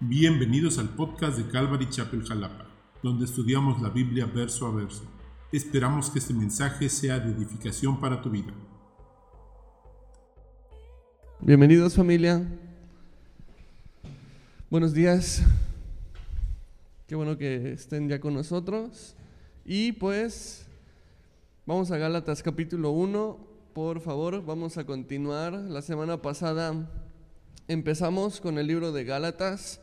Bienvenidos al podcast de Calvary Chapel Jalapa, donde estudiamos la Biblia verso a verso. Esperamos que este mensaje sea de edificación para tu vida. Bienvenidos familia. Buenos días. Qué bueno que estén ya con nosotros. Y pues vamos a Gálatas capítulo 1. Por favor, vamos a continuar. La semana pasada empezamos con el libro de Gálatas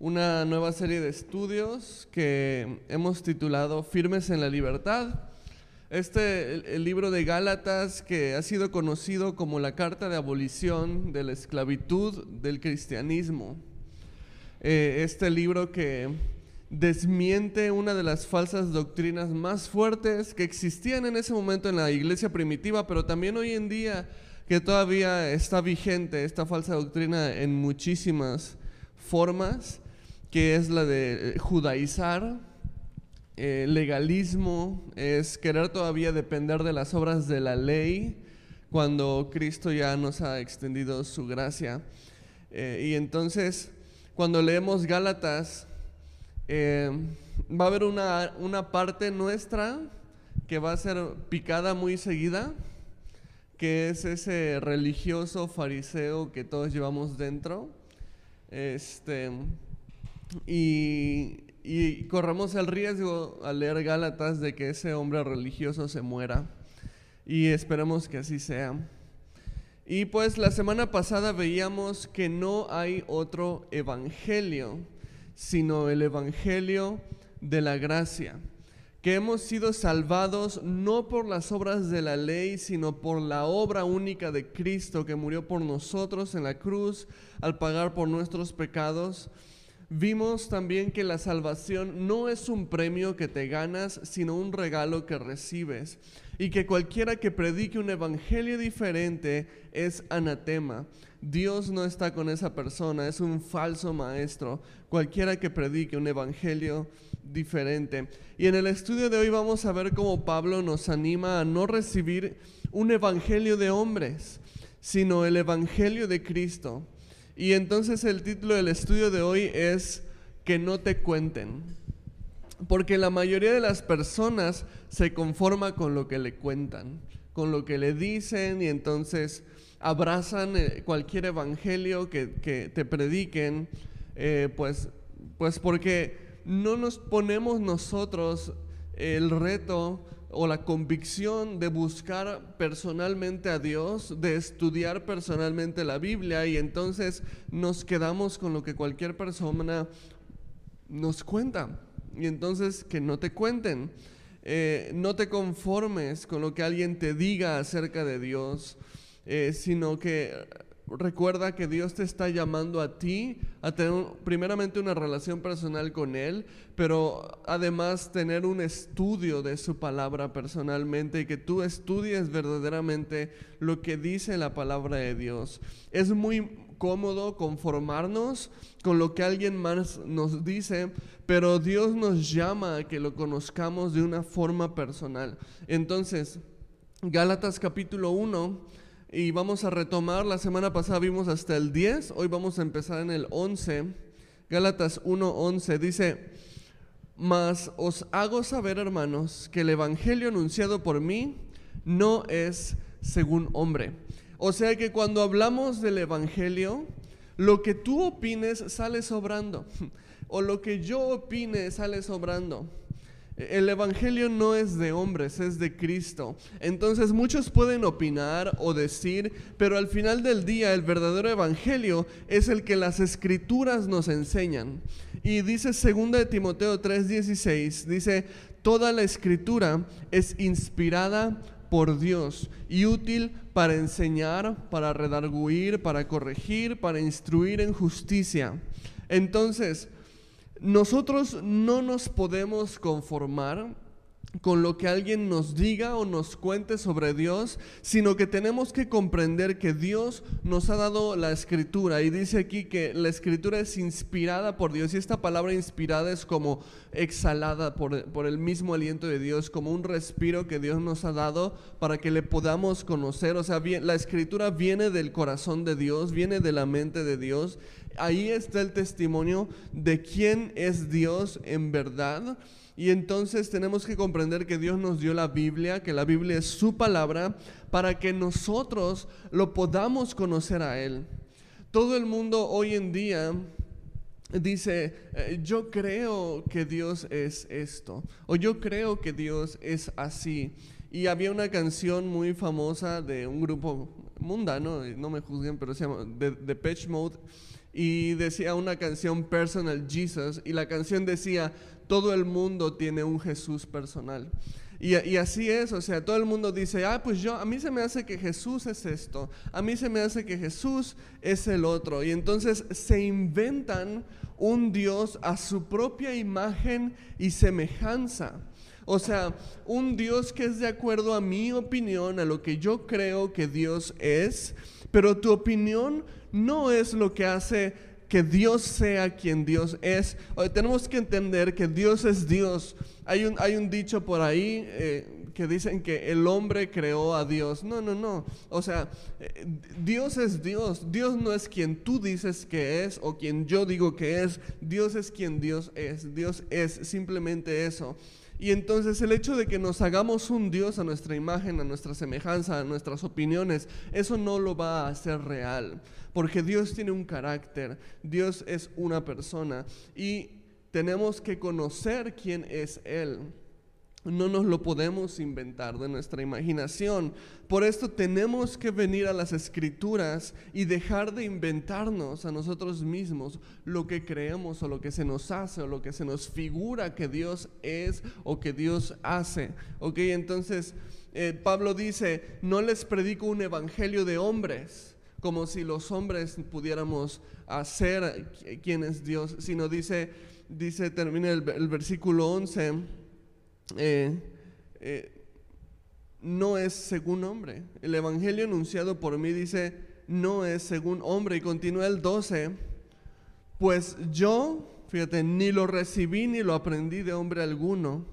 una nueva serie de estudios que hemos titulado Firmes en la Libertad. Este, el, libro de Gálatas, que ha sido conocido como la carta de abolición de la esclavitud del cristianismo. Eh, este libro que desmiente una de las falsas doctrinas más fuertes que existían en ese momento en la iglesia primitiva, pero también hoy en día que todavía está vigente esta falsa doctrina en muchísimas formas que es la de eh, judaizar, eh, legalismo, es querer todavía depender de las obras de la ley cuando Cristo ya nos ha extendido su gracia. Eh, y entonces, cuando leemos Gálatas, va a haber una, una parte nuestra que va a ser picada muy seguida, que es ese religioso fariseo que todos llevamos dentro. Este, y, corremos el riesgo al leer Gálatas de que ese hombre religioso se muera. Y esperemos que así sea. Y pues la semana pasada veíamos que no hay otro evangelio, sino el evangelio de la gracia. Que hemos sido salvados no por las obras de la ley, sino por la obra única de Cristo que murió por nosotros en la cruz al pagar por nuestros pecados Vimos también que la salvación no es un premio que te ganas, sino un regalo que recibes. Y que cualquiera que predique un evangelio diferente es anatema. Dios no está con esa persona, es un falso maestro. Cualquiera que predique un evangelio diferente. Y en el estudio de hoy vamos a ver cómo Pablo nos anima a no recibir un evangelio de hombres, sino el evangelio de Cristo. Y entonces el título del estudio de hoy es Que no te cuenten. Porque la mayoría de las personas se conforma con lo que le cuentan, con lo que le dicen y entonces abrazan eh, cualquier evangelio que, te prediquen, eh, pues, pues porque no nos ponemos nosotros el reto o la convicción de buscar personalmente a Dios, de estudiar personalmente la Biblia y entonces nos quedamos con lo que cualquier persona nos cuenta. Y entonces que no te cuenten, eh, no te conformes con lo que alguien te diga acerca de Dios, eh, sino que Recuerda que Dios te está llamando a ti a tener primeramente una relación personal con Él, pero además tener un estudio de su palabra personalmente y que tú estudies verdaderamente lo que dice la palabra de Dios. Es muy cómodo conformarnos con lo que alguien más nos dice, pero Dios nos llama a que lo conozcamos de una forma personal. Entonces, Gálatas capítulo 1 y vamos a retomar, la semana pasada vimos hasta el 10, hoy vamos a empezar en el 11. Gálatas 1:11 dice, mas os hago saber, hermanos, que el Evangelio anunciado por mí no es según hombre. O sea que cuando hablamos del Evangelio, lo que tú opines sale sobrando, o lo que yo opine sale sobrando. El Evangelio no es de hombres, es de Cristo. Entonces muchos pueden opinar o decir, pero al final del día el verdadero Evangelio es el que las escrituras nos enseñan. Y dice 2 de Timoteo 3:16, dice, toda la escritura es inspirada por Dios y útil para enseñar, para redarguir, para corregir, para instruir en justicia. Entonces, nosotros no nos podemos conformar con lo que alguien nos diga o nos cuente sobre Dios, sino que tenemos que comprender que Dios nos ha dado la escritura. Y dice aquí que la escritura es inspirada por Dios. Y esta palabra inspirada es como exhalada por, por el mismo aliento de Dios, como un respiro que Dios nos ha dado para que le podamos conocer. O sea, la escritura viene del corazón de Dios, viene de la mente de Dios. Ahí está el testimonio de quién es Dios en verdad. Y entonces tenemos que comprender que Dios nos dio la Biblia, que la Biblia es su palabra, para que nosotros lo podamos conocer a Él. Todo el mundo hoy en día dice, eh, yo creo que Dios es esto, o yo creo que Dios es así. Y había una canción muy famosa de un grupo mundano, no me juzguen, pero se llama The, Pitch Mode, y decía una canción Personal Jesus, y la canción decía, todo el mundo tiene un Jesús personal. Y, así es, o sea, todo el mundo dice, ah, pues yo, a mí se me hace que Jesús es esto, a mí se me hace que Jesús es el otro. Y entonces se inventan un Dios a su propia imagen y semejanza. O sea, un Dios que es de acuerdo a mi opinión, a lo que yo creo que Dios es, pero tu opinión no es lo que hace que Dios sea quien Dios es. tenemos que entender que Dios es Dios. Hay un, hay un dicho por ahí eh, que dicen que el hombre creó a Dios. No, no, no. O sea, eh, Dios es Dios. Dios no es quien tú dices que es o quien yo digo que es. Dios es quien Dios es. Dios es simplemente eso. Y entonces el hecho de que nos hagamos un Dios a nuestra imagen, a nuestra semejanza, a nuestras opiniones, eso no lo va a hacer real. Porque Dios tiene un carácter, Dios es una persona y tenemos que conocer quién es Él. No nos lo podemos inventar de nuestra imaginación. Por esto tenemos que venir a las escrituras y dejar de inventarnos a nosotros mismos lo que creemos o lo que se nos hace o lo que se nos figura que Dios es o que Dios hace. Ok, entonces eh, Pablo dice, no les predico un evangelio de hombres como si los hombres pudiéramos hacer quién es Dios, sino dice, dice termina el, versículo 11, eh, eh, no es según hombre. El evangelio anunciado por mí dice, no es según hombre. Y continúa el 12, pues yo, fíjate, ni lo recibí ni lo aprendí de hombre alguno,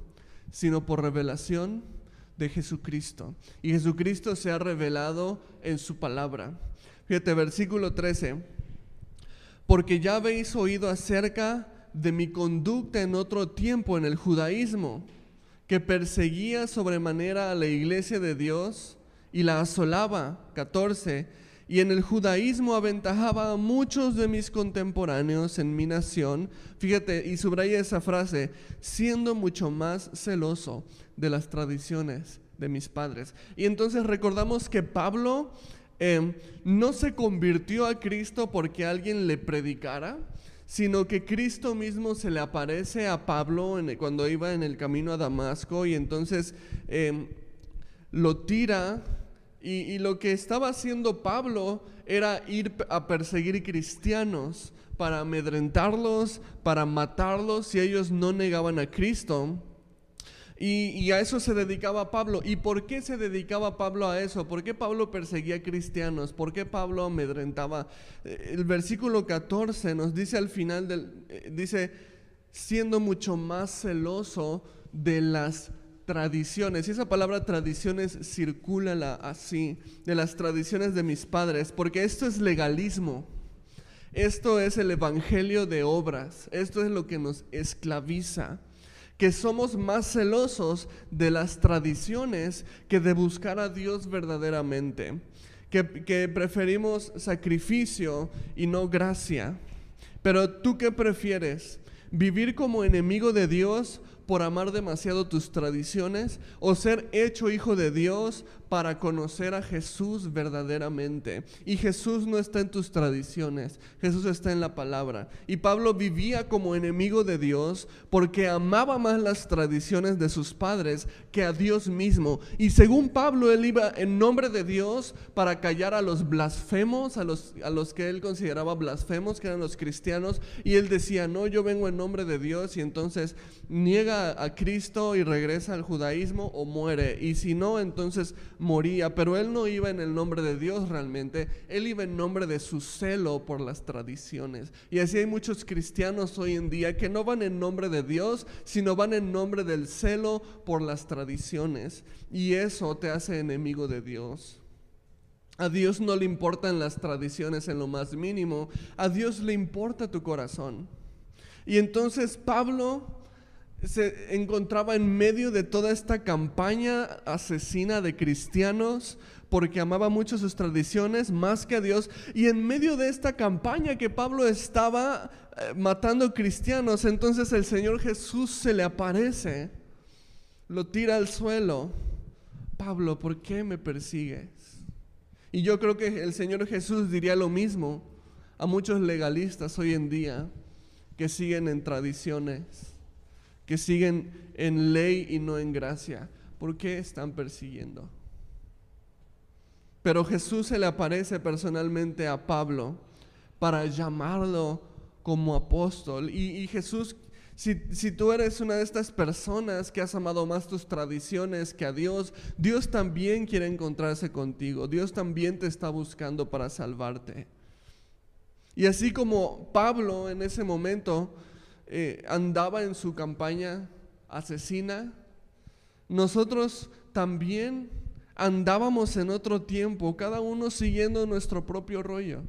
sino por revelación de Jesucristo. Y Jesucristo se ha revelado en su palabra. Fíjate, versículo 13. Porque ya habéis oído acerca de mi conducta en otro tiempo en el judaísmo, que perseguía sobremanera a la iglesia de Dios y la asolaba. 14. Y en el judaísmo aventajaba a muchos de mis contemporáneos en mi nación. Fíjate, y subraya esa frase, siendo mucho más celoso de las tradiciones de mis padres. Y entonces recordamos que Pablo Em, no se convirtió a Cristo porque alguien le predicara, sino que Cristo mismo se le aparece a Pablo cuando iba en el camino a Damasco y entonces em, lo tira y, y, lo que estaba haciendo Pablo era ir a perseguir cristianos para amedrentarlos, para matarlos si ellos no negaban a Cristo. Y, a eso se dedicaba Pablo. ¿Y por qué se dedicaba Pablo a eso? ¿Por qué Pablo perseguía cristianos? ¿Por qué Pablo amedrentaba? Eh, el versículo 14 nos dice al final del, eh, dice, siendo mucho más celoso de las tradiciones. Y esa palabra tradiciones circula así, de las tradiciones de mis padres, porque esto es legalismo. Esto es el evangelio de obras. Esto es lo que nos esclaviza que somos más celosos de las tradiciones que de buscar a Dios verdaderamente, que, que, preferimos sacrificio y no gracia. Pero tú qué prefieres? ¿Vivir como enemigo de Dios por amar demasiado tus tradiciones o ser hecho hijo de Dios para conocer a Jesús verdaderamente. Y Jesús no está en tus tradiciones, Jesús está en la palabra. Y Pablo vivía como enemigo de Dios porque amaba más las tradiciones de sus padres que a Dios mismo. Y según Pablo, él iba en nombre de Dios para callar a los blasfemos, a los, a los que él consideraba blasfemos, que eran los cristianos. Y él decía, no, yo vengo en nombre de Dios y entonces niega a Cristo y regresa al judaísmo o muere. Y si no, entonces moría. Pero él no iba en el nombre de Dios realmente, él iba en nombre de su celo por las tradiciones. Y así hay muchos cristianos hoy en día que no van en nombre de Dios, sino van en nombre del celo por las tradiciones. Y eso te hace enemigo de Dios. A Dios no le importan las tradiciones en lo más mínimo, a Dios le importa tu corazón. Y entonces Pablo se encontraba en medio de toda esta campaña asesina de cristianos porque amaba mucho sus tradiciones más que a Dios. Y en medio de esta campaña que Pablo estaba eh, matando cristianos, entonces el Señor Jesús se le aparece, lo tira al suelo. Pablo, ¿por qué me persigues? Y yo creo que el Señor Jesús diría lo mismo a muchos legalistas hoy en día que siguen en tradiciones, que siguen en ley y no en gracia. ¿Por qué están persiguiendo? Pero Jesús se le aparece personalmente a Pablo para llamarlo como apóstol. Y, Jesús, si, si, tú eres una de estas personas que has amado más tus tradiciones que a Dios, Dios también quiere encontrarse contigo. Dios también te está buscando para salvarte. Y así como Pablo en ese momento eh, andaba en su campaña asesina, nosotros también andábamos en otro tiempo, cada uno siguiendo nuestro propio rollo,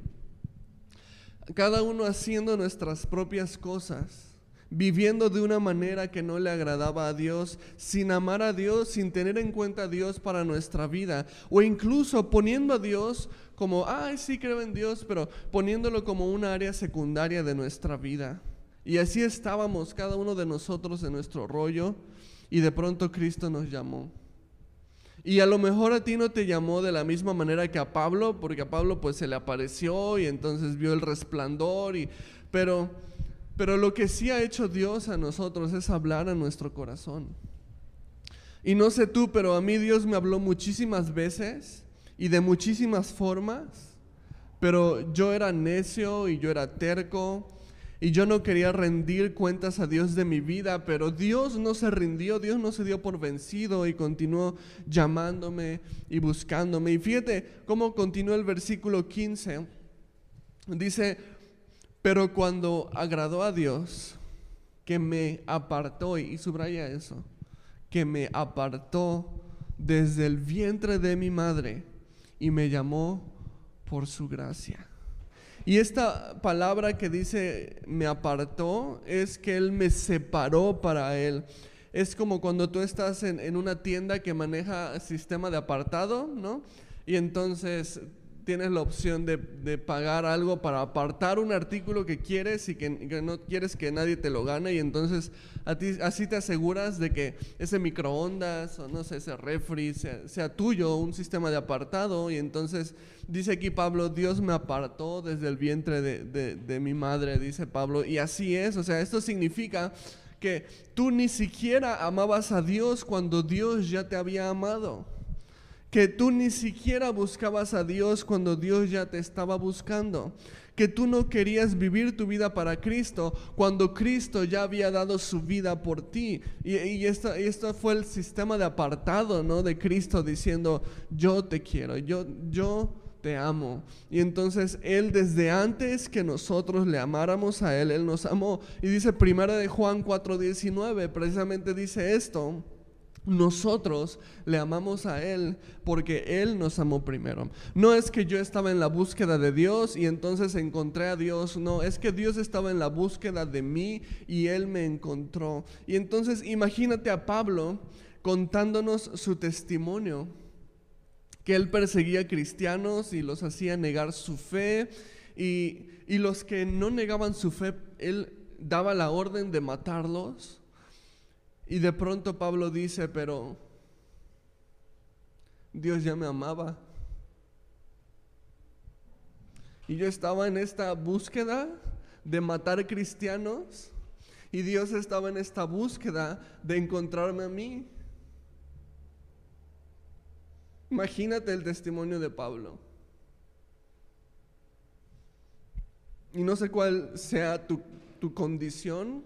cada uno haciendo nuestras propias cosas viviendo de una manera que no le agradaba a Dios, sin amar a Dios, sin tener en cuenta a Dios para nuestra vida, o incluso poniendo a Dios como, ay, sí creo en Dios, pero poniéndolo como una área secundaria de nuestra vida. Y así estábamos cada uno de nosotros en nuestro rollo, y de pronto Cristo nos llamó. Y a lo mejor a ti no te llamó de la misma manera que a Pablo, porque a Pablo pues se le apareció y entonces vio el resplandor y pero pero lo que sí ha hecho Dios a nosotros es hablar a nuestro corazón. Y no sé tú, pero a mí Dios me habló muchísimas veces y de muchísimas formas, pero yo era necio y yo era terco y yo no quería rendir cuentas a Dios de mi vida, pero Dios no se rindió, Dios no se dio por vencido y continuó llamándome y buscándome. Y fíjate cómo continúa el versículo 15. Dice, pero cuando agradó a Dios, que me apartó, y subraya eso, que me apartó desde el vientre de mi madre y me llamó por su gracia. Y esta palabra que dice me apartó es que Él me separó para Él. Es como cuando tú estás en, en una tienda que maneja sistema de apartado, ¿no? Y entonces tienes la opción de, pagar algo para apartar un artículo que quieres y que, no quieres que nadie te lo gane y entonces a ti, así te aseguras de que ese microondas o no sé, ese refri sea, tuyo, un sistema de apartado y entonces dice aquí Pablo, Dios me apartó desde el vientre de, de mi madre, dice Pablo, y así es, o sea, esto significa que tú ni siquiera amabas a Dios cuando Dios ya te había amado que tú ni siquiera buscabas a Dios cuando Dios ya te estaba buscando, que tú no querías vivir tu vida para Cristo cuando Cristo ya había dado su vida por ti. Y, esto, esto, fue el sistema de apartado, ¿no? De Cristo diciendo, yo te quiero, yo, yo te amo. Y entonces Él desde antes que nosotros le amáramos a Él, Él nos amó. Y dice primera de Juan 4:19, precisamente dice esto nosotros le amamos a Él porque Él nos amó primero. No es que yo estaba en la búsqueda de Dios y entonces encontré a Dios, no, es que Dios estaba en la búsqueda de mí y Él me encontró. Y entonces imagínate a Pablo contándonos su testimonio, que él perseguía cristianos y los hacía negar su fe y, y los que no negaban su fe, él daba la orden de matarlos y de pronto Pablo dice, pero Dios ya me amaba. Y yo estaba en esta búsqueda de matar cristianos y Dios estaba en esta búsqueda de encontrarme a mí. Imagínate el testimonio de Pablo. Y no sé cuál sea tu, tu condición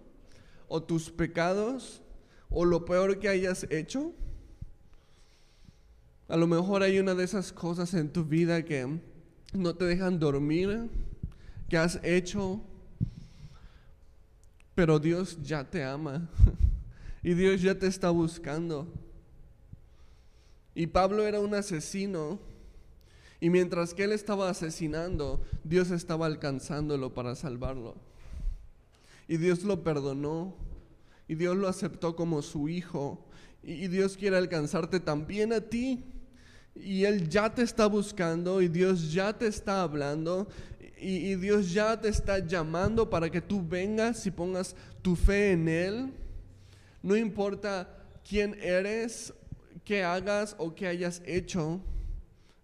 o tus pecados, o lo peor que hayas hecho. A lo mejor hay una de esas cosas en tu vida que no te dejan dormir, que has hecho, pero Dios ya te ama y Dios ya te está buscando. Y Pablo era un asesino y mientras que él estaba asesinando, Dios estaba alcanzándolo para salvarlo. Y Dios lo perdonó y Dios lo aceptó como su hijo y Dios quiere alcanzarte también a ti. Y Él ya te está buscando y Dios ya te está hablando y, Dios ya te está llamando para que tú vengas y pongas tu fe en Él. No importa quién eres, qué hagas o qué hayas hecho,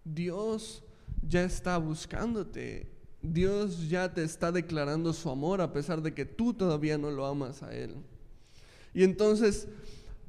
Dios ya está buscándote. Dios ya te está declarando su amor a pesar de que tú todavía no lo amas a Él. Y entonces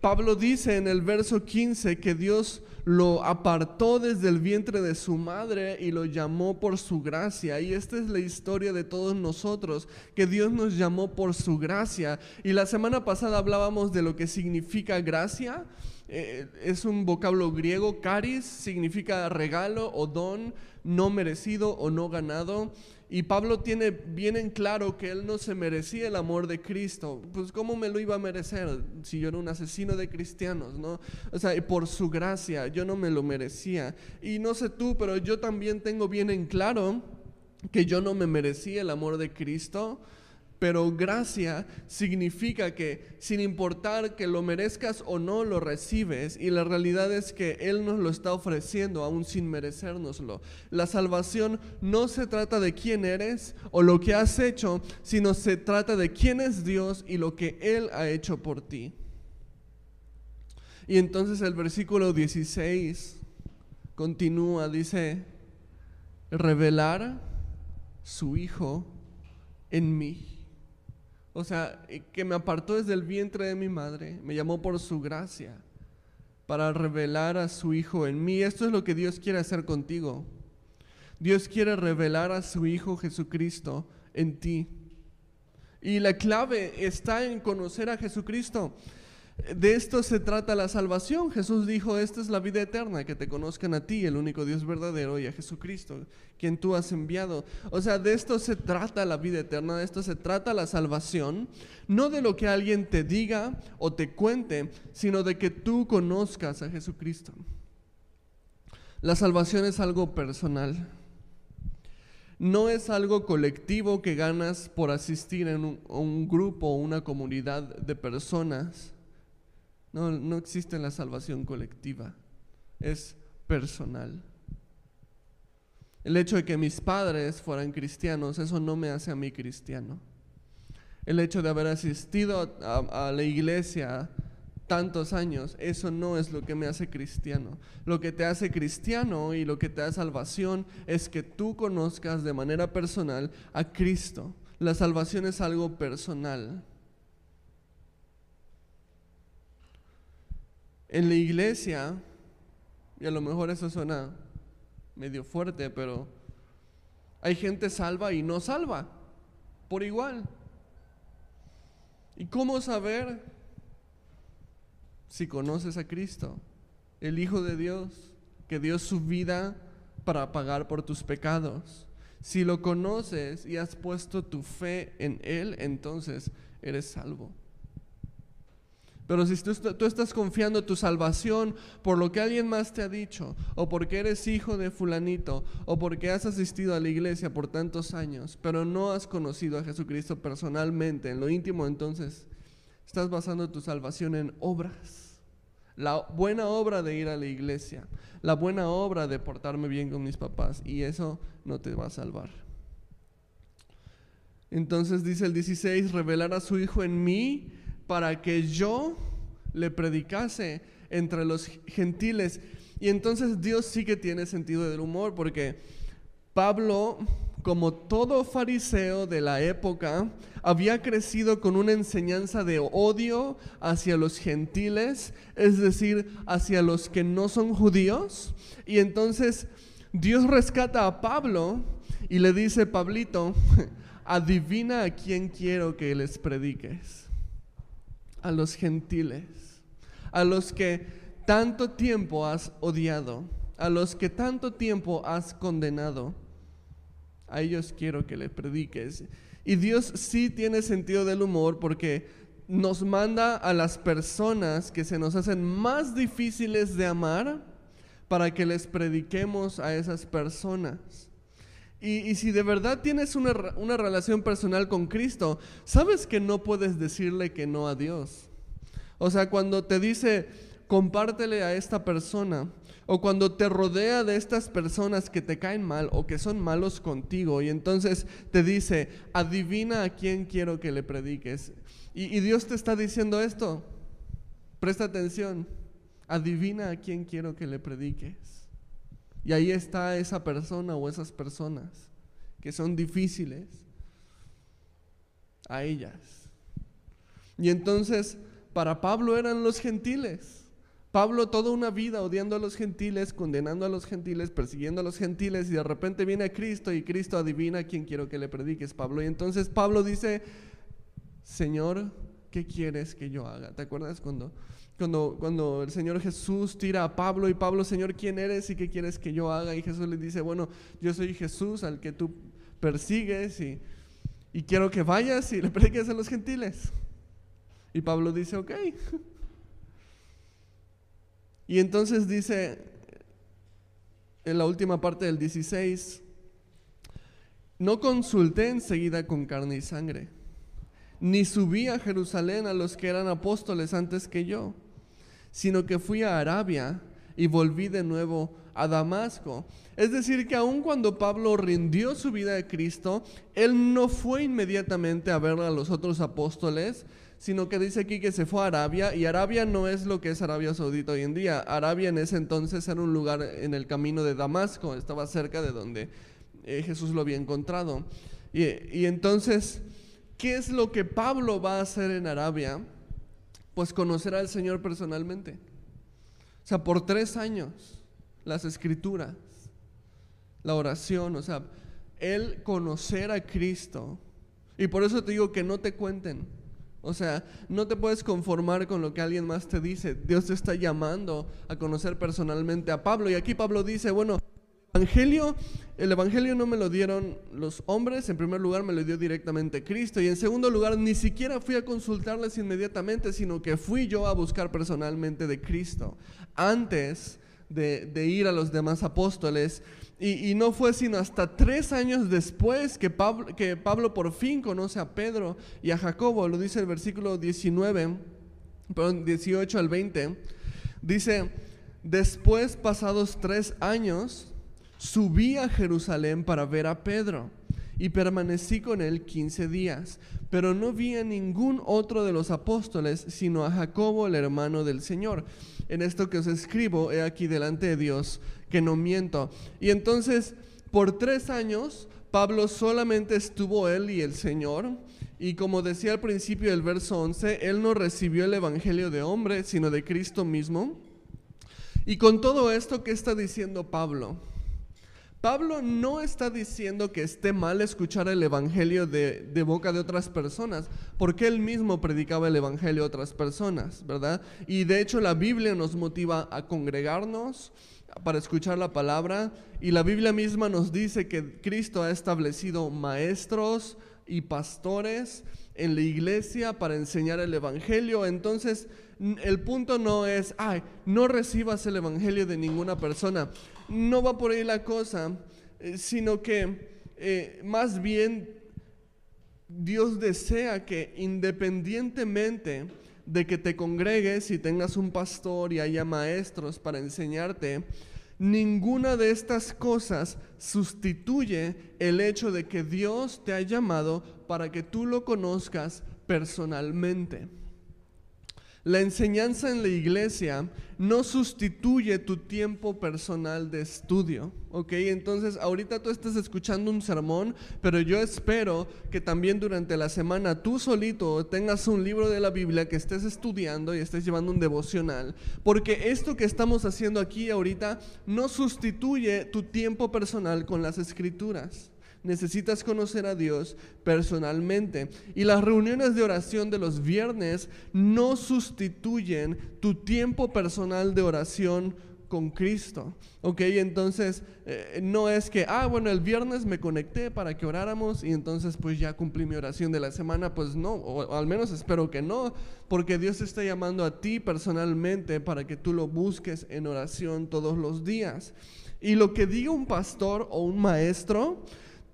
Pablo dice en el verso 15 que Dios lo apartó desde el vientre de su madre y lo llamó por su gracia. Y esta es la historia de todos nosotros, que Dios nos llamó por su gracia. Y la semana pasada hablábamos de lo que significa gracia. Eh, es un vocablo griego, caris, significa regalo o don no merecido o no ganado. Y Pablo tiene bien en claro que él no se merecía el amor de Cristo. Pues ¿cómo me lo iba a merecer si yo era un asesino de cristianos, no? O sea, por su gracia yo no me lo merecía. Y no sé tú, pero yo también tengo bien en claro que yo no me merecía el amor de Cristo pero gracia significa que sin importar que lo merezcas o no, lo recibes. Y la realidad es que Él nos lo está ofreciendo aún sin merecérnoslo. La salvación no se trata de quién eres o lo que has hecho, sino se trata de quién es Dios y lo que Él ha hecho por ti. Y entonces el versículo 16 continúa, dice, revelar su Hijo en mí. O sea, que me apartó desde el vientre de mi madre, me llamó por su gracia para revelar a su Hijo en mí. Esto es lo que Dios quiere hacer contigo. Dios quiere revelar a su Hijo Jesucristo en ti. Y la clave está en conocer a Jesucristo. De esto se trata la salvación. Jesús dijo, esta es la vida eterna, que te conozcan a ti, el único Dios verdadero, y a Jesucristo, quien tú has enviado. O sea, de esto se trata la vida eterna, de esto se trata la salvación, no de lo que alguien te diga o te cuente, sino de que tú conozcas a Jesucristo. La salvación es algo personal. No es algo colectivo que ganas por asistir en un, un grupo o una comunidad de personas no, no existe la salvación colectiva, es personal. El hecho de que mis padres fueran cristianos, eso no me hace a mí cristiano. El hecho de haber asistido a, a, la iglesia tantos años, eso no es lo que me hace cristiano. Lo que te hace cristiano y lo que te da salvación es que tú conozcas de manera personal a Cristo. La salvación es algo personal. En la iglesia, y a lo mejor eso suena medio fuerte, pero hay gente salva y no salva, por igual. ¿Y cómo saber si conoces a Cristo, el Hijo de Dios, que dio su vida para pagar por tus pecados? Si lo conoces y has puesto tu fe en Él, entonces eres salvo. Pero si tú, estás confiando tu salvación por lo que alguien más te ha dicho, o porque eres hijo de fulanito, o porque has asistido a la iglesia por tantos años, pero no has conocido a Jesucristo personalmente, en lo íntimo, entonces estás basando tu salvación en obras. La buena obra de ir a la iglesia, la buena obra de portarme bien con mis papás, y eso no te va a salvar. Entonces dice el 16, revelar a su Hijo en mí para que yo le predicase entre los gentiles. Y entonces Dios sí que tiene sentido del humor, porque Pablo, como todo fariseo de la época, había crecido con una enseñanza de odio hacia los gentiles, es decir, hacia los que no son judíos. Y entonces Dios rescata a Pablo y le dice, Pablito, adivina a quién quiero que les prediques. A los gentiles, a los que tanto tiempo has odiado, a los que tanto tiempo has condenado. A ellos quiero que le prediques. Y Dios sí tiene sentido del humor porque nos manda a las personas que se nos hacen más difíciles de amar para que les prediquemos a esas personas. Y, si de verdad tienes una, una relación personal con Cristo, sabes que no puedes decirle que no a Dios. O sea, cuando te dice, compártele a esta persona, o cuando te rodea de estas personas que te caen mal o que son malos contigo, y entonces te dice, adivina a quién quiero que le prediques. Y, Dios te está diciendo esto. Presta atención. Adivina a quién quiero que le prediques. Y ahí está esa persona o esas personas que son difíciles. A ellas. Y entonces, para Pablo eran los gentiles. Pablo toda una vida odiando a los gentiles, condenando a los gentiles, persiguiendo a los gentiles y de repente viene Cristo y Cristo adivina a quién quiero que le prediques, Pablo. Y entonces Pablo dice, Señor, ¿qué quieres que yo haga? ¿Te acuerdas cuando, cuando, cuando el Señor Jesús tira a Pablo y Pablo, Señor, ¿quién eres y qué quieres que yo haga? Y Jesús le dice, bueno, yo soy Jesús al que tú persigues y, y quiero que vayas y le prediques a los gentiles. Y Pablo dice, ok. Y entonces dice en la última parte del 16, no consulté enseguida con carne y sangre ni subí a Jerusalén a los que eran apóstoles antes que yo, sino que fui a Arabia y volví de nuevo a Damasco. Es decir, que aun cuando Pablo rindió su vida a Cristo, él no fue inmediatamente a ver a los otros apóstoles, sino que dice aquí que se fue a Arabia, y Arabia no es lo que es Arabia Saudita hoy en día. Arabia en ese entonces era un lugar en el camino de Damasco, estaba cerca de donde eh, Jesús lo había encontrado. Y, y entonces ¿Qué es lo que Pablo va a hacer en Arabia? Pues conocer al Señor personalmente. O sea, por tres años, las escrituras, la oración, o sea, él conocer a Cristo. Y por eso te digo que no te cuenten. O sea, no te puedes conformar con lo que alguien más te dice. Dios te está llamando a conocer personalmente a Pablo. Y aquí Pablo dice, bueno, evangelio, el evangelio no me lo dieron los hombres, en primer lugar me lo dio directamente Cristo y en segundo lugar ni siquiera fui a consultarles inmediatamente, sino que fui yo a buscar personalmente de Cristo antes de, ir a los demás apóstoles. Y, no fue sino hasta tres años después que Pablo, que Pablo por fin conoce a Pedro y a Jacobo, lo dice el versículo 19, perdón, 18 al 20, dice, después pasados tres años, subí a Jerusalén para ver a Pedro y permanecí con él quince días, pero no vi a ningún otro de los apóstoles, sino a Jacobo, el hermano del Señor. En esto que os escribo, he aquí delante de Dios, que no miento. Y entonces, por tres años, Pablo solamente estuvo él y el Señor. Y como decía al principio del verso 11, él no recibió el Evangelio de hombre, sino de Cristo mismo. Y con todo esto, ¿qué está diciendo Pablo? Pablo no está diciendo que esté mal escuchar el Evangelio de, boca de otras personas, porque él mismo predicaba el Evangelio a otras personas, ¿verdad? Y de hecho la Biblia nos motiva a congregarnos para escuchar la palabra, y la Biblia misma nos dice que Cristo ha establecido maestros y pastores en la iglesia para enseñar el Evangelio. Entonces, el punto no es, ay, no recibas el Evangelio de ninguna persona no va por ahí la cosa, eh, sino que eh, más bien Dios desea que independientemente de que te congregues y tengas un pastor y haya maestros para enseñarte, ninguna de estas cosas sustituye el hecho de que Dios te ha llamado para que tú lo conozcas personalmente. La enseñanza en la iglesia no sustituye tu tiempo personal de estudio, ¿ok? Entonces, ahorita tú estás escuchando un sermón, pero yo espero que también durante la semana tú solito tengas un libro de la Biblia que estés estudiando y estés llevando un devocional, porque esto que estamos haciendo aquí ahorita no sustituye tu tiempo personal con las escrituras. Necesitas conocer a Dios personalmente. Y las reuniones de oración de los viernes no sustituyen tu tiempo personal de oración con Cristo. Ok, entonces eh, no es que, ah, bueno, el viernes me conecté para que oráramos y entonces pues ya cumplí mi oración de la semana. Pues no, o, al menos espero que no, porque Dios está llamando a ti personalmente para que tú lo busques en oración todos los días. Y lo que diga un pastor o un maestro,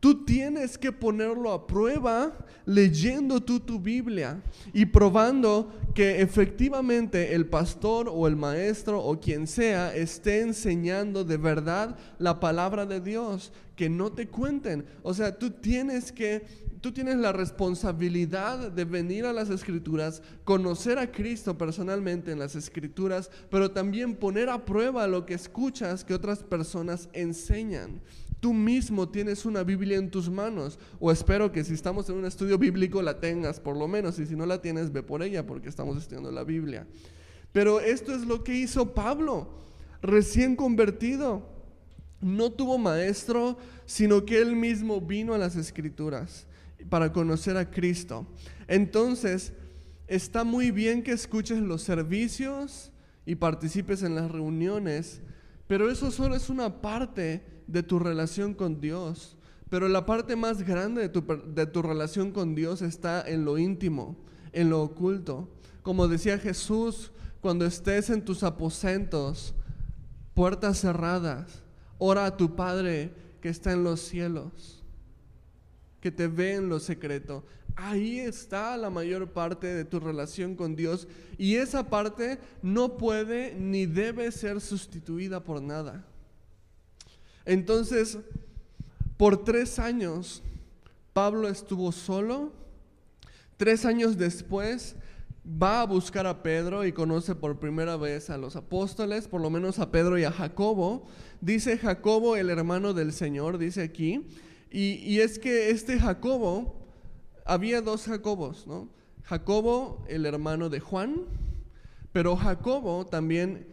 Tú tienes que ponerlo a prueba leyendo tú tu Biblia y probando que efectivamente el pastor o el maestro o quien sea esté enseñando de verdad la palabra de Dios, que no te cuenten. O sea, tú tienes que tú tienes la responsabilidad de venir a las escrituras, conocer a Cristo personalmente en las escrituras, pero también poner a prueba lo que escuchas que otras personas enseñan. Tú mismo tienes una Biblia en tus manos, o espero que si estamos en un estudio bíblico la tengas por lo menos, y si no la tienes, ve por ella porque estamos estudiando la Biblia. Pero esto es lo que hizo Pablo, recién convertido. No tuvo maestro, sino que él mismo vino a las escrituras para conocer a Cristo. Entonces, está muy bien que escuches los servicios y participes en las reuniones, pero eso solo es una parte de tu relación con Dios. Pero la parte más grande de tu, de tu relación con Dios está en lo íntimo, en lo oculto. Como decía Jesús, cuando estés en tus aposentos, puertas cerradas, ora a tu Padre que está en los cielos, que te ve en lo secreto. Ahí está la mayor parte de tu relación con Dios y esa parte no puede ni debe ser sustituida por nada. Entonces, por tres años, Pablo estuvo solo. Tres años después, va a buscar a Pedro y conoce por primera vez a los apóstoles, por lo menos a Pedro y a Jacobo. Dice Jacobo, el hermano del Señor, dice aquí. Y, es que este Jacobo, había dos Jacobos, ¿no? Jacobo, el hermano de Juan, pero Jacobo también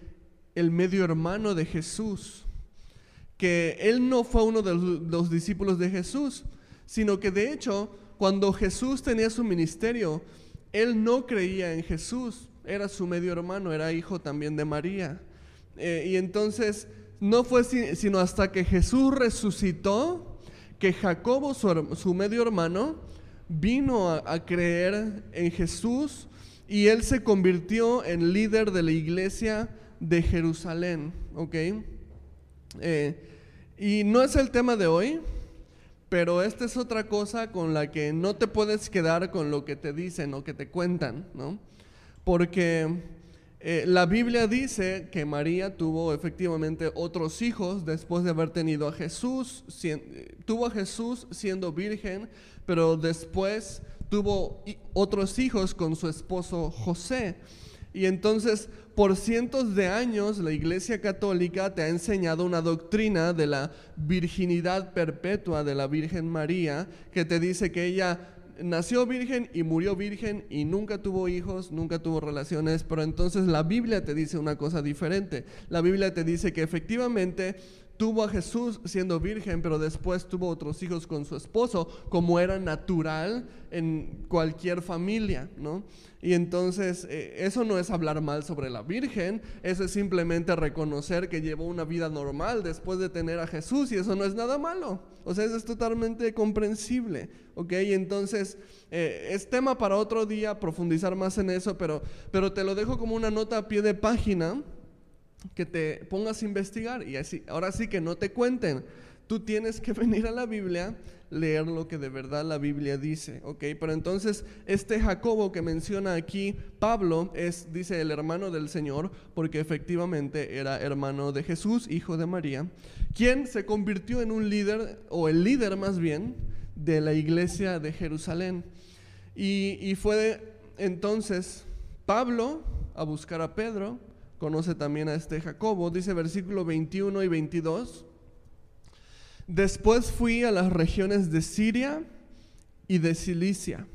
el medio hermano de Jesús que él no fue uno de los, discípulos de Jesús, sino que de hecho, cuando Jesús tenía su ministerio, él no creía en Jesús, era su medio hermano, era hijo también de María. Eh, y entonces no fue sino hasta que Jesús resucitó que Jacobo, su, medio hermano, vino a, creer en Jesús y él se convirtió en líder de la iglesia de Jerusalén. ¿ok? Eh, y no es el tema de hoy, pero esta es otra cosa con la que no te puedes quedar con lo que te dicen o que te cuentan, ¿no? Porque eh, la Biblia dice que María tuvo efectivamente otros hijos después de haber tenido a Jesús, tuvo a Jesús siendo virgen, pero después tuvo otros hijos con su esposo José. Y entonces por cientos de años la Iglesia Católica te ha enseñado una doctrina de la virginidad perpetua de la Virgen María que te dice que ella nació virgen y murió virgen y nunca tuvo hijos, nunca tuvo relaciones, pero entonces la Biblia te dice una cosa diferente. La Biblia te dice que efectivamente tuvo a Jesús siendo virgen, pero después tuvo otros hijos con su esposo, como era natural en cualquier familia, ¿no? Y entonces eh, eso no es hablar mal sobre la Virgen, eso es simplemente reconocer que llevó una vida normal después de tener a Jesús y eso no es nada malo. O sea, eso es totalmente comprensible, ¿ok? Y entonces eh, es tema para otro día profundizar más en eso, pero, pero te lo dejo como una nota a pie de página que te pongas a investigar y así, ahora sí que no te cuenten. Tú tienes que venir a la Biblia, leer lo que de verdad la Biblia dice, ¿ok? Pero entonces este Jacobo que menciona aquí Pablo es, dice, el hermano del Señor, porque efectivamente era hermano de Jesús, hijo de María, quien se convirtió en un líder, o el líder más bien, de la iglesia de Jerusalén. Y, y fue entonces Pablo a buscar a Pedro, conoce también a este Jacobo, dice versículo 21 y 22. Después fui a las regiones de Siria y de Cilicia,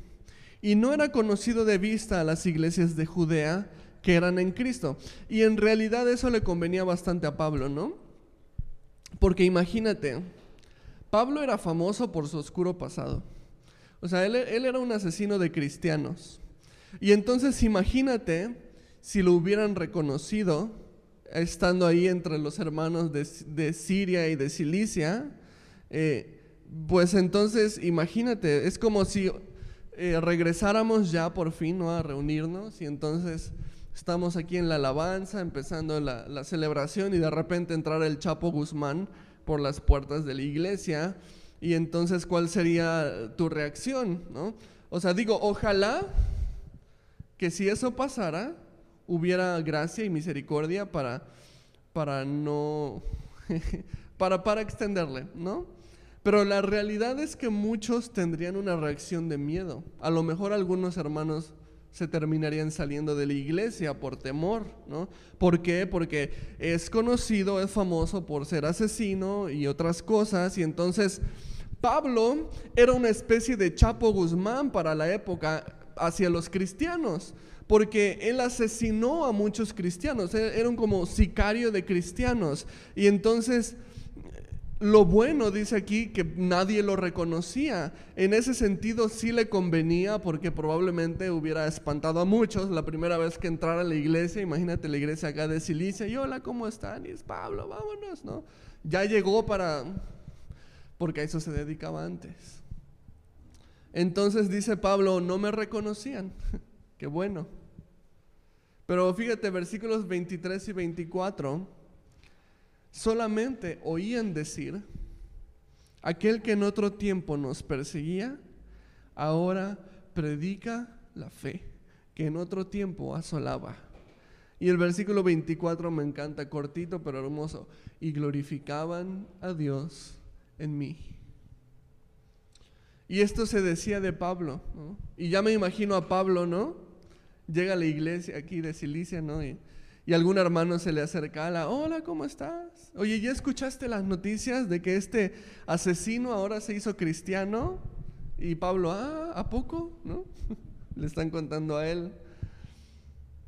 y no era conocido de vista a las iglesias de Judea que eran en Cristo. Y en realidad eso le convenía bastante a Pablo, ¿no? Porque imagínate, Pablo era famoso por su oscuro pasado. O sea, él, era un asesino de cristianos. Y entonces imagínate si lo hubieran reconocido estando ahí entre los hermanos de, Siria y de Cilicia. Eh, pues entonces imagínate, es como si eh, regresáramos ya por fin ¿no? a reunirnos y entonces estamos aquí en la alabanza, empezando la, la celebración y de repente entrar el Chapo Guzmán por las puertas de la iglesia. Y entonces, ¿cuál sería tu reacción? ¿no? O sea, digo, ojalá que si eso pasara, hubiera gracia y misericordia para, para no, para, para extenderle, ¿no? Pero la realidad es que muchos tendrían una reacción de miedo. A lo mejor algunos hermanos se terminarían saliendo de la iglesia por temor, ¿no? ¿Por qué? Porque es conocido, es famoso por ser asesino y otras cosas, y entonces Pablo era una especie de Chapo Guzmán para la época hacia los cristianos, porque él asesinó a muchos cristianos, era como sicario de cristianos, y entonces lo bueno dice aquí que nadie lo reconocía. En ese sentido sí le convenía porque probablemente hubiera espantado a muchos la primera vez que entrara a la iglesia. Imagínate la iglesia acá de Cilicia y hola, ¿cómo están? Y es Pablo, vámonos, ¿no? Ya llegó para... porque a eso se dedicaba antes. Entonces dice Pablo, no me reconocían. Qué bueno. Pero fíjate, versículos 23 y 24 solamente oían decir, aquel que en otro tiempo nos perseguía, ahora predica la fe, que en otro tiempo asolaba. Y el versículo 24 me encanta, cortito pero hermoso. Y glorificaban a Dios en mí. Y esto se decía de Pablo, Y ya me imagino a Pablo, ¿no? Llega a la iglesia aquí de Cilicia, ¿no? y algún hermano se le acerca a la, hola, ¿cómo estás? Oye, ¿ya escuchaste las noticias de que este asesino ahora se hizo cristiano? Y Pablo, ah, ¿a poco? ¿No? le están contando a él.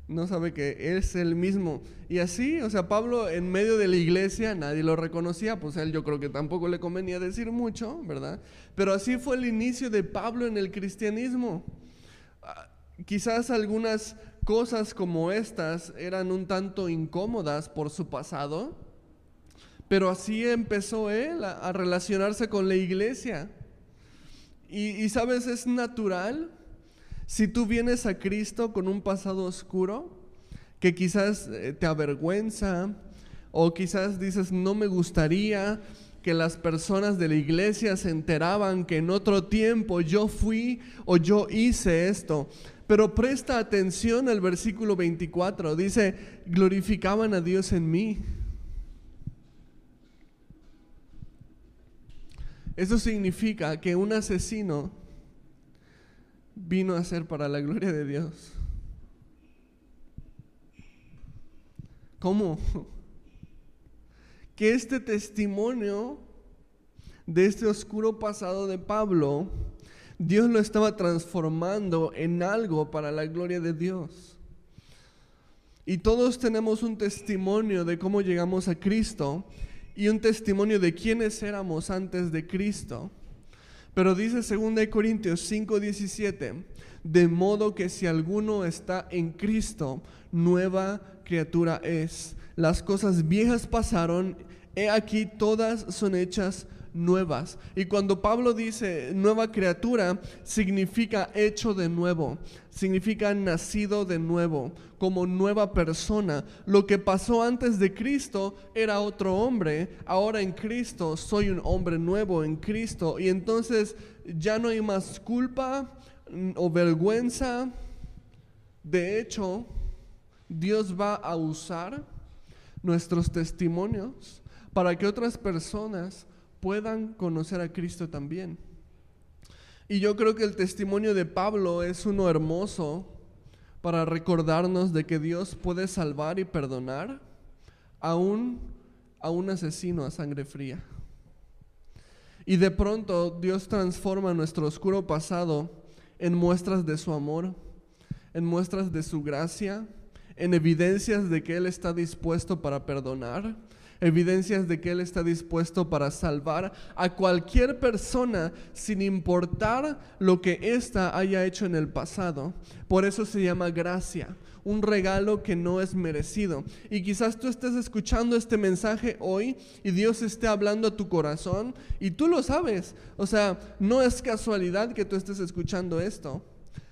No sabe que es el mismo. Y así, o sea, Pablo en medio de la iglesia, nadie lo reconocía, pues él yo creo que tampoco le convenía decir mucho, ¿verdad? Pero así fue el inicio de Pablo en el cristianismo. Quizás algunas cosas como estas eran un tanto incómodas por su pasado, pero así empezó él a, relacionarse con la iglesia. Y, sabes, es natural si tú vienes a Cristo con un pasado oscuro, que quizás eh, te avergüenza, o quizás dices, no me gustaría que las personas de la iglesia se enteraban que en otro tiempo yo fui o yo hice esto. Pero presta atención al versículo 24. Dice, glorificaban a Dios en mí. Eso significa que un asesino vino a ser para la gloria de Dios. ¿Cómo? Que este testimonio de este oscuro pasado de Pablo Dios lo estaba transformando en algo para la gloria de Dios. Y todos tenemos un testimonio de cómo llegamos a Cristo y un testimonio de quiénes éramos antes de Cristo. Pero dice 2 Corintios 5:17, de modo que si alguno está en Cristo, nueva criatura es. Las cosas viejas pasaron, he aquí todas son hechas nuevas. Y cuando Pablo dice nueva criatura, significa hecho de nuevo, significa nacido de nuevo, como nueva persona. Lo que pasó antes de Cristo era otro hombre, ahora en Cristo soy un hombre nuevo en Cristo. Y entonces ya no hay más culpa o vergüenza. De hecho, Dios va a usar nuestros testimonios para que otras personas puedan conocer a Cristo también. Y yo creo que el testimonio de Pablo es uno hermoso para recordarnos de que Dios puede salvar y perdonar aún a un asesino a sangre fría. Y de pronto Dios transforma nuestro oscuro pasado en muestras de su amor, en muestras de su gracia, en evidencias de que Él está dispuesto para perdonar evidencias de que Él está dispuesto para salvar a cualquier persona sin importar lo que ésta haya hecho en el pasado. Por eso se llama gracia, un regalo que no es merecido. Y quizás tú estés escuchando este mensaje hoy y Dios esté hablando a tu corazón y tú lo sabes. O sea, no es casualidad que tú estés escuchando esto.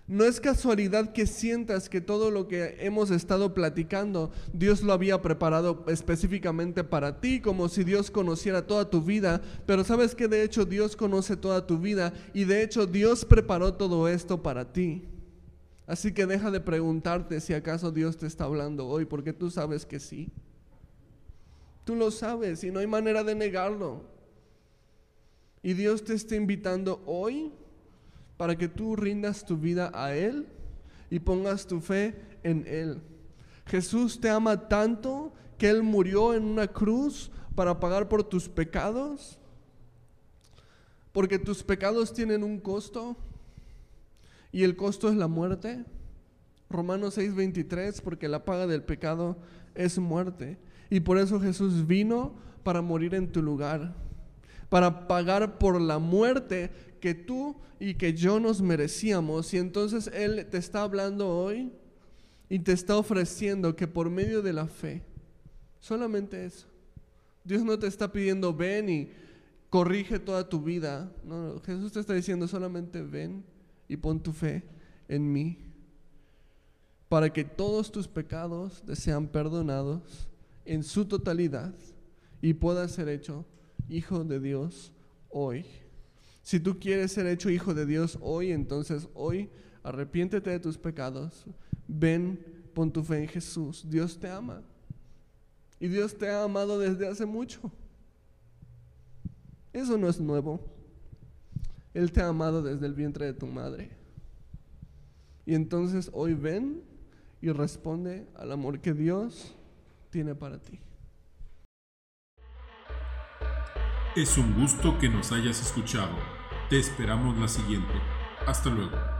No es casualidad que sientas que todo lo que hemos estado platicando, Dios lo había preparado específicamente para ti, como si Dios conociera toda tu vida. Pero sabes que de hecho Dios conoce toda tu vida y de hecho Dios preparó todo esto para ti. Así que deja de preguntarte si acaso Dios te está hablando hoy, porque tú sabes que sí. Tú lo sabes y no hay manera de negarlo. Y Dios te está invitando hoy para que tú rindas tu vida a Él y pongas tu fe en Él. Jesús te ama tanto que Él murió en una cruz para pagar por tus pecados, porque tus pecados tienen un costo y el costo es la muerte. Romanos 6:23, porque la paga del pecado es muerte. Y por eso Jesús vino para morir en tu lugar, para pagar por la muerte que tú y que yo nos merecíamos. Y entonces Él te está hablando hoy y te está ofreciendo que por medio de la fe, solamente eso, Dios no te está pidiendo ven y corrige toda tu vida. No, Jesús te está diciendo solamente ven y pon tu fe en mí para que todos tus pecados te sean perdonados en su totalidad y puedas ser hecho hijo de Dios hoy. Si tú quieres ser hecho hijo de Dios hoy, entonces hoy arrepiéntete de tus pecados. Ven, pon tu fe en Jesús. Dios te ama. Y Dios te ha amado desde hace mucho. Eso no es nuevo. Él te ha amado desde el vientre de tu madre. Y entonces hoy ven y responde al amor que Dios tiene para ti. Es un gusto que nos hayas escuchado. Te esperamos la siguiente. Hasta luego.